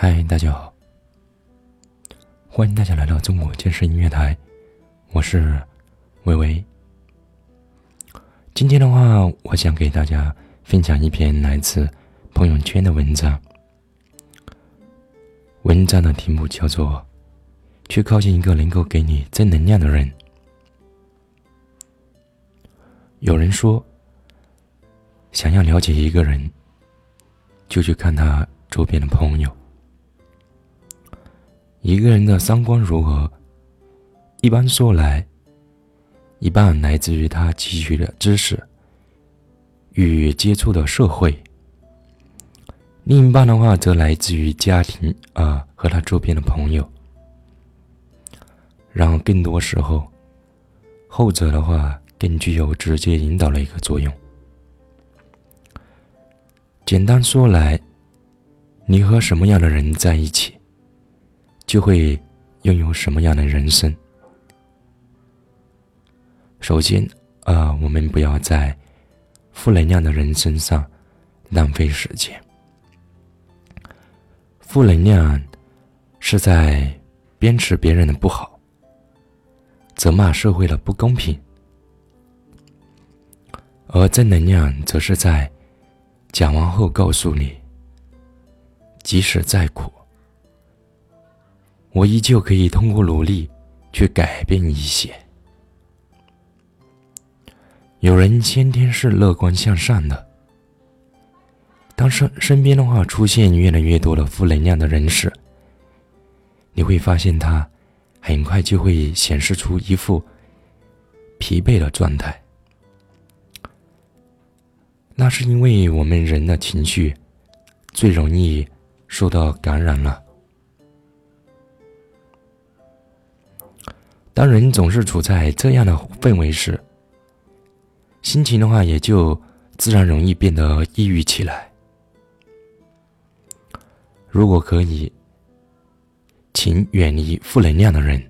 嗨，大家好，欢迎大家来到中国健身音乐台，我是微微。今天的话，我想给大家分享一篇来自朋友圈的文章。文章的题目叫做《去靠近一个能够给你正能量的人》。有人说，想要了解一个人，就去看他周边的朋友。一个人的三观如何，一般说来，一半来自于他汲取的知识与接触的社会，另一半的话则来自于家庭啊和他周边的朋友。然后更多时候，后者的话更具有直接引导的一个作用。简单说来，你和什么样的人在一起？就会拥有什么样的人生？首先，啊，我们不要在负能量的人身上浪费时间。负能量是在鞭笞别人的不好，责骂社会的不公平，而正能量则是在讲完后告诉你，即使再苦。我依旧可以通过努力去改变一些。有人先天是乐观向上的，当身身边的话出现越来越多的负能量的人时，你会发现他很快就会显示出一副疲惫的状态。那是因为我们人的情绪最容易受到感染了。当人总是处在这样的氛围时，心情的话也就自然容易变得抑郁起来。如果可以，请远离负能量的人，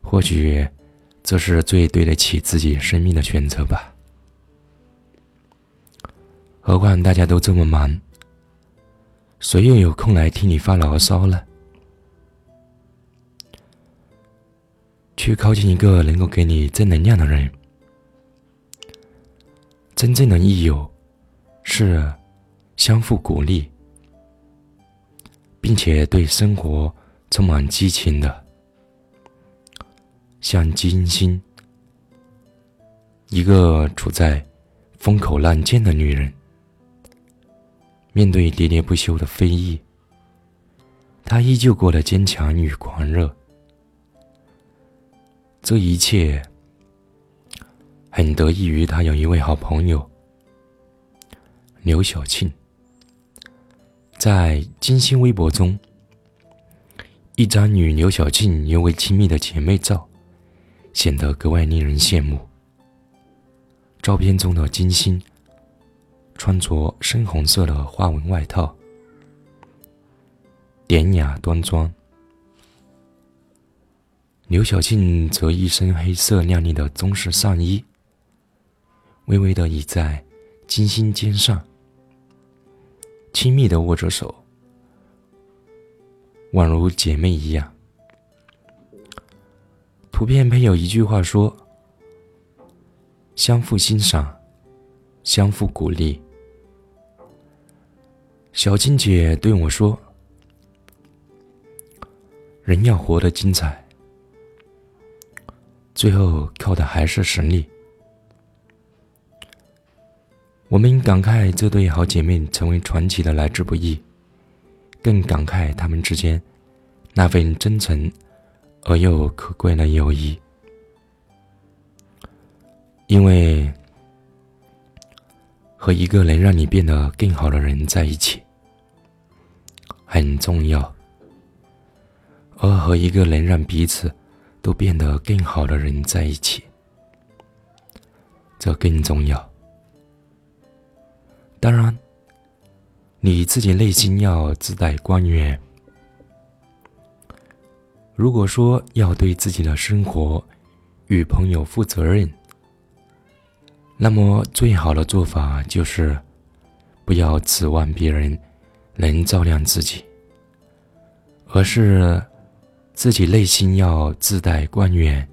或许这是最对得起自己生命的选择吧。何况大家都这么忙，谁又有空来听你发牢骚呢？去靠近一个能够给你正能量的人。真正的益友是相互鼓励，并且对生活充满激情的，像金星，一个处在风口浪尖的女人，面对喋喋不休的非议，她依旧过得坚强与狂热。这一切很得益于他有一位好朋友刘晓庆。在金星微博中，一张与刘晓庆尤为亲密的姐妹照，显得格外令人羡慕。照片中的金星穿着深红色的花纹外套，典雅端庄。刘晓庆则一身黑色亮丽的中式上衣，微微的倚在金星肩上，亲密的握着手，宛如姐妹一样。图片配有一句话说：“相互欣赏，相互鼓励。”小静姐对我说：“人要活得精彩。”最后靠的还是实力。我们感慨这对好姐妹成为传奇的来之不易，更感慨她们之间那份真诚而又可贵的友谊。因为和一个能让你变得更好的人在一起很重要，而和一个能让彼此。都变得更好的人在一起，这更重要。当然，你自己内心要自带光源。如果说要对自己的生活与朋友负责任，那么最好的做法就是不要指望别人能照亮自己，而是自己内心要自带光源，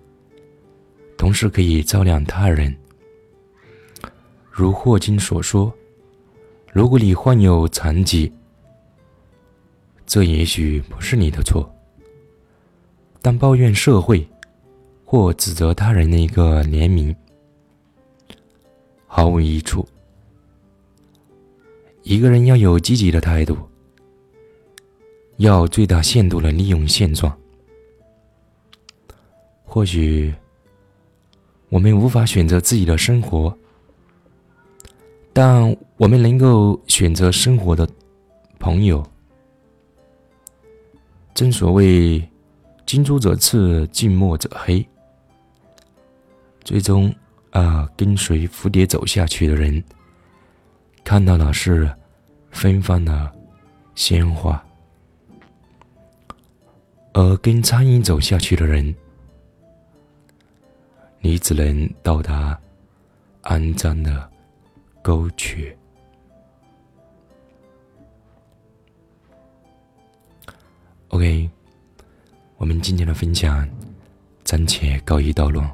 同时可以照亮他人。如霍金所说：“如果你患有残疾，这也许不是你的错，但抱怨社会或指责他人的一个怜悯毫无益处。一个人要有积极的态度，要最大限度的利用现状。或许我们无法选择自己的生活。”但我们能够选择生活的朋友。正所谓“近朱者赤，近墨者黑”。最终啊，跟随蝴蝶走下去的人，看到了是芬芳的鲜花；而跟苍蝇走下去的人，你只能到达肮脏的。沟渠。OK，我们今天的分享暂且告一段落。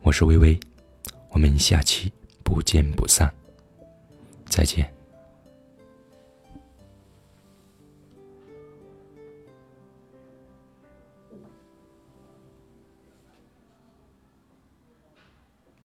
我是微微，我们下期不见不散。再见。